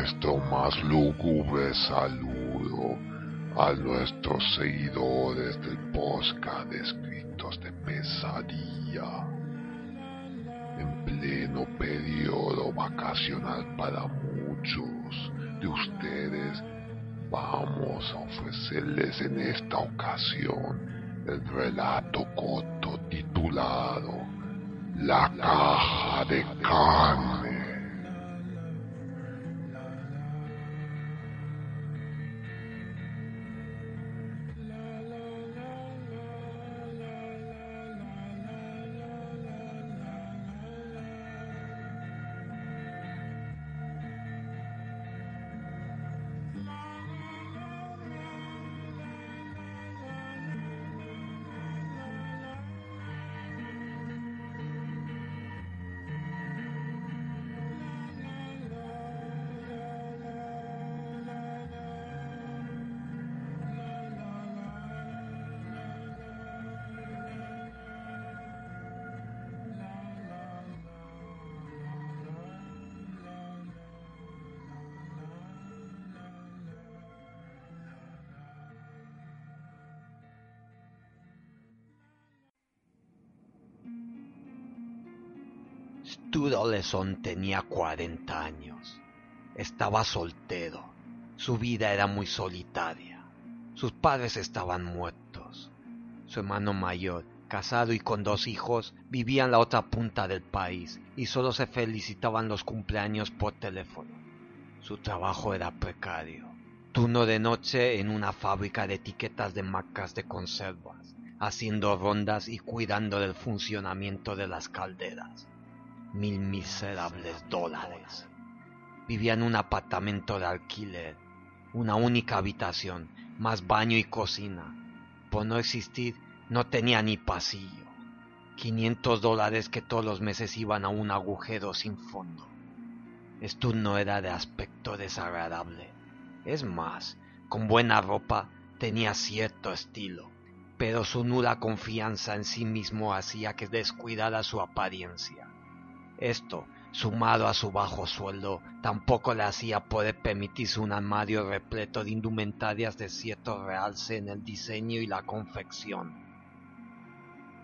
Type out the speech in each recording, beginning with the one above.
nuestro más lúgubre saludo a nuestros seguidores del podcast de escritos de pesadilla. En pleno periodo vacacional para muchos de ustedes, vamos a ofrecerles en esta ocasión el relato corto titulado La caja de carne. Stu Oleson tenía 40 años. Estaba soltero. Su vida era muy solitaria. Sus padres estaban muertos. Su hermano mayor, casado y con dos hijos, vivía en la otra punta del país y solo se felicitaban los cumpleaños por teléfono. Su trabajo era precario. Turno de noche en una fábrica de etiquetas de marcas de conservas, haciendo rondas y cuidando del funcionamiento de las calderas mil miserables dólares. Vivía en un apartamento de alquiler, una única habitación, más baño y cocina. Por no existir, no tenía ni pasillo. 500 dólares que todos los meses iban a un agujero sin fondo. Esto no era de aspecto desagradable. Es más, con buena ropa tenía cierto estilo, pero su nula confianza en sí mismo hacía que descuidara su apariencia. Esto, sumado a su bajo sueldo, tampoco le hacía poder permitirse un armario repleto de indumentarias de cierto realce en el diseño y la confección.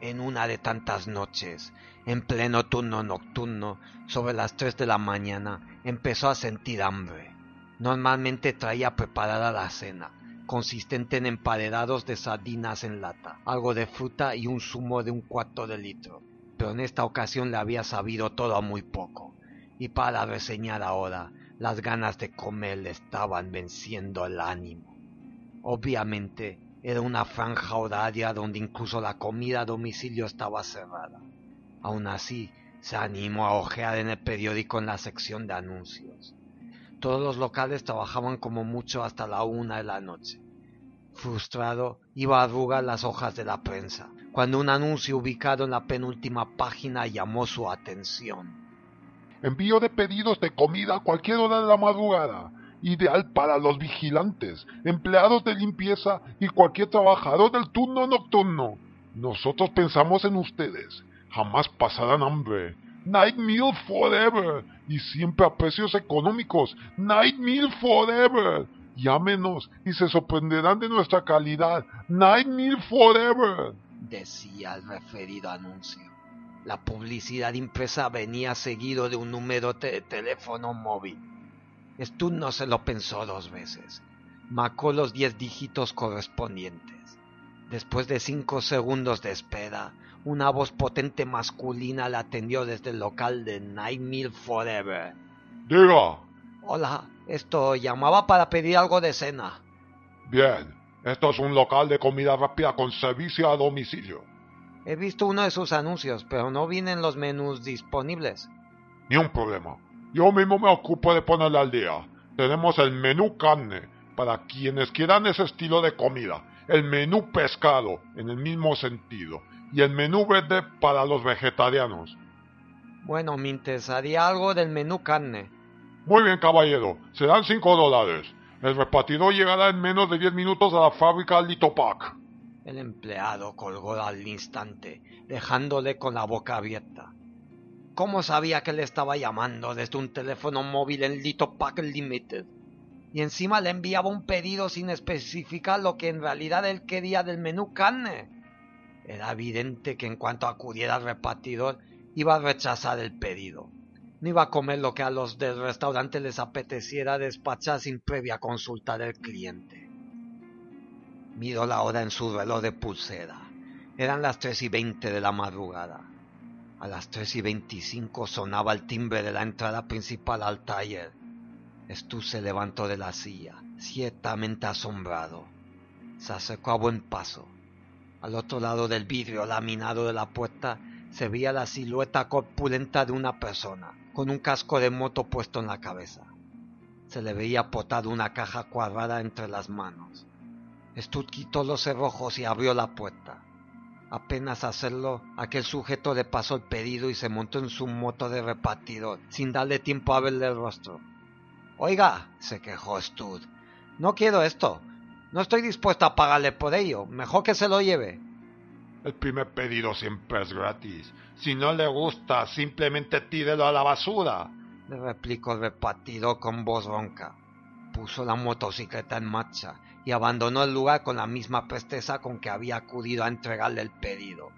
En una de tantas noches, en pleno turno nocturno, sobre las tres de la mañana, empezó a sentir hambre. Normalmente traía preparada la cena, consistente en emparedados de sardinas en lata, algo de fruta y un zumo de un cuarto de litro pero en esta ocasión le había sabido todo muy poco, y para reseñar ahora, las ganas de comer le estaban venciendo el ánimo. Obviamente, era una franja horaria donde incluso la comida a domicilio estaba cerrada. Aún así, se animó a ojear en el periódico en la sección de anuncios. Todos los locales trabajaban como mucho hasta la una de la noche. Frustrado, iba a arrugar las hojas de la prensa, cuando un anuncio ubicado en la penúltima página llamó su atención. Envío de pedidos de comida a cualquier hora de la madrugada. Ideal para los vigilantes, empleados de limpieza y cualquier trabajador del turno nocturno. Nosotros pensamos en ustedes. Jamás pasarán hambre. Night Meal Forever. Y siempre a precios económicos. Night Meal Forever. Llámenos y se sorprenderán de nuestra calidad. Night Meal Forever decía el referido anuncio. La publicidad impresa venía seguido de un número de teléfono móvil. Stu no se lo pensó dos veces. Marcó los diez dígitos correspondientes. Después de cinco segundos de espera, una voz potente masculina la atendió desde el local de Night Meal Forever. Diga. Hola, esto llamaba para pedir algo de cena. Bien, esto es un local de comida rápida con servicio a domicilio. He visto uno de sus anuncios, pero no vienen los menús disponibles. Ni un problema. Yo mismo me ocupo de ponerle al día. Tenemos el menú carne para quienes quieran ese estilo de comida, el menú pescado en el mismo sentido y el menú verde para los vegetarianos. Bueno, me interesaría algo del menú carne. Muy bien, caballero. Serán cinco dólares. El repartidor llegará en menos de diez minutos a la fábrica Litopac. El empleado colgó al instante, dejándole con la boca abierta. ¿Cómo sabía que le estaba llamando desde un teléfono móvil en Lito Pack Limited? Y encima le enviaba un pedido sin especificar lo que en realidad él quería del menú carne. Era evidente que en cuanto acudiera al repartidor iba a rechazar el pedido. No iba a comer lo que a los del restaurante les apeteciera despachar sin previa consulta del cliente. Miró la hora en su reloj de pulsera. Eran las tres y veinte de la madrugada. A las tres y veinticinco sonaba el timbre de la entrada principal al taller. Stu se levantó de la silla, ciertamente asombrado. Se acercó a buen paso. Al otro lado del vidrio laminado de la puerta se veía la silueta corpulenta de una persona, con un casco de moto puesto en la cabeza. Se le veía potado una caja cuadrada entre las manos. Stud quitó los cerrojos y abrió la puerta. Apenas hacerlo, aquel sujeto le pasó el pedido y se montó en su moto de repartidor, sin darle tiempo a verle el rostro. Oiga, se quejó Stud, no quiero esto. No estoy dispuesto a pagarle por ello. Mejor que se lo lleve. El primer pedido siempre es gratis. Si no le gusta, simplemente tírelo a la basura. Le replicó el repartidor con voz ronca. Puso la motocicleta en marcha y abandonó el lugar con la misma presteza con que había acudido a entregarle el pedido.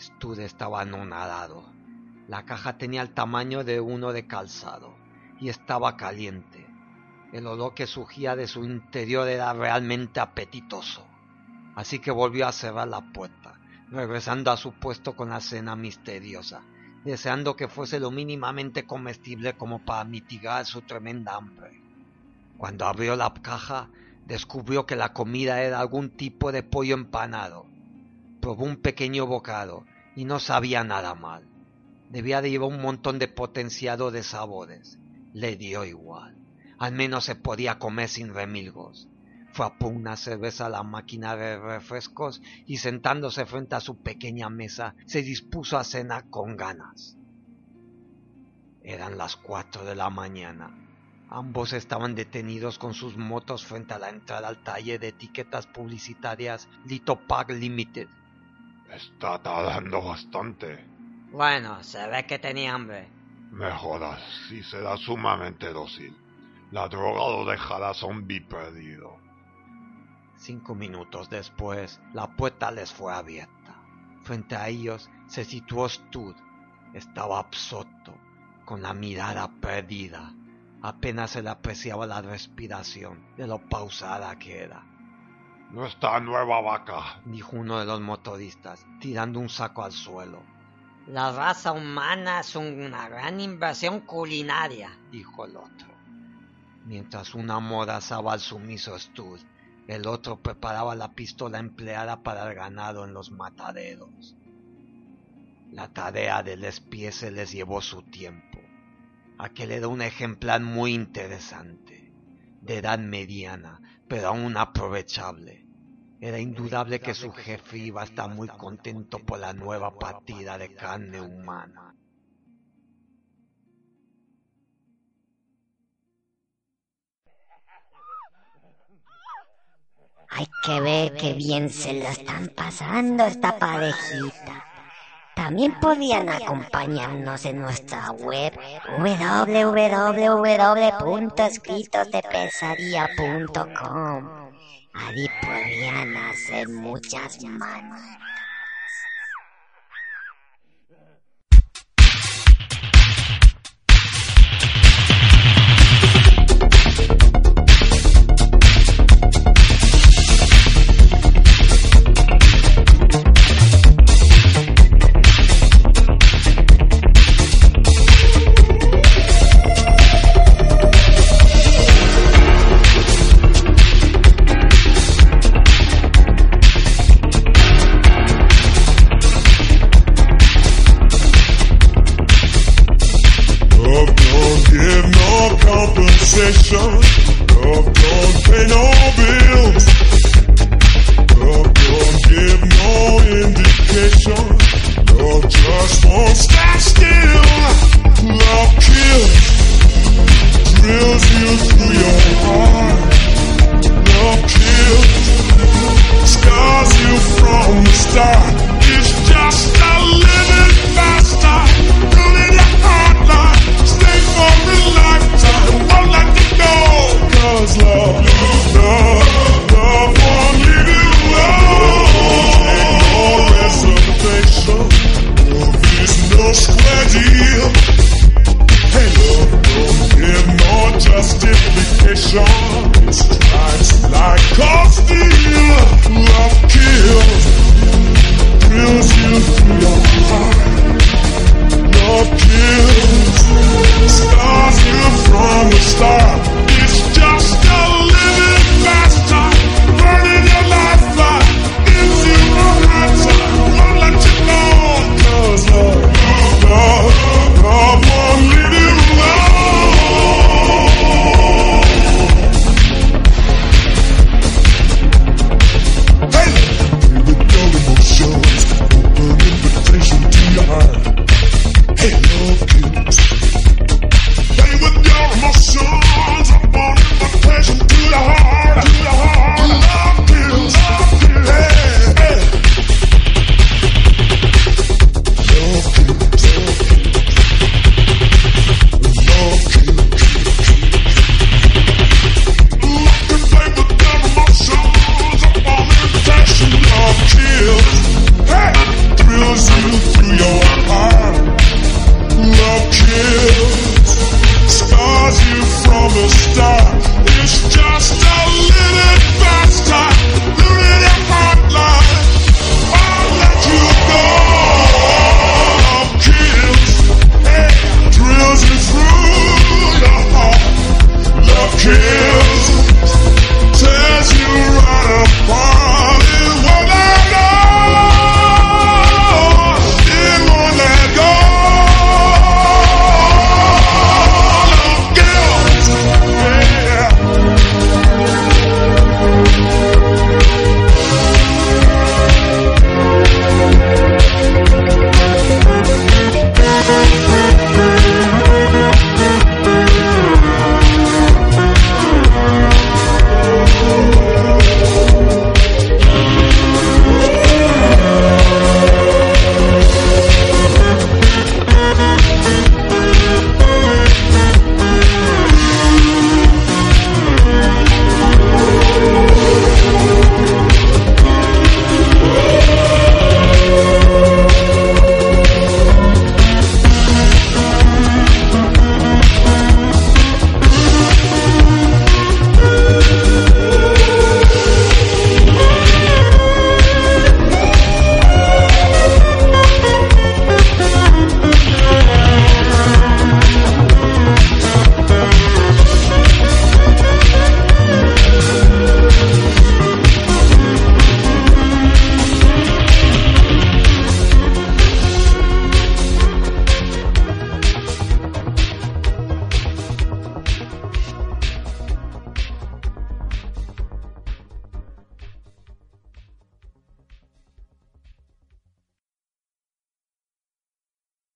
Stud estaba anonadado. La caja tenía el tamaño de uno de calzado y estaba caliente. El olor que surgía de su interior era realmente apetitoso. Así que volvió a cerrar la puerta, regresando a su puesto con la cena misteriosa, deseando que fuese lo mínimamente comestible como para mitigar su tremenda hambre. Cuando abrió la caja, descubrió que la comida era algún tipo de pollo empanado. Probó un pequeño bocado y no sabía nada mal. Debía de llevar un montón de potenciado de sabores. Le dio igual. Al menos se podía comer sin remilgos. Fue a por una cerveza a la máquina de refrescos y sentándose frente a su pequeña mesa se dispuso a cenar con ganas. Eran las cuatro de la mañana. Ambos estaban detenidos con sus motos frente a la entrada al taller de etiquetas publicitarias Lito Park Limited. Está tardando bastante. Bueno, se ve que tenía hambre. Mejoras, si será sumamente dócil. La droga lo dejará zombie perdido. Cinco minutos después, la puerta les fue abierta. Frente a ellos se situó Stud. Estaba absorto, con la mirada perdida. Apenas se le apreciaba la respiración de lo pausada que era. Nuestra nueva vaca, dijo uno de los motoristas, tirando un saco al suelo. La raza humana es una gran inversión culinaria, dijo el otro. Mientras una amordazaba al sumiso Stud, el otro preparaba la pistola empleada para el ganado en los mataderos. La tarea del espía se les llevó su tiempo. Aquel era un ejemplar muy interesante, de edad mediana, pero aún aprovechable. Era indudable que su jefe iba a estar muy contento por la nueva partida de carne humana. Hay que ver qué bien se lo están pasando esta parejita. También podían acompañarnos en nuestra web www.escritosdepesadilla.com. Ahí podían hacer muchas manos.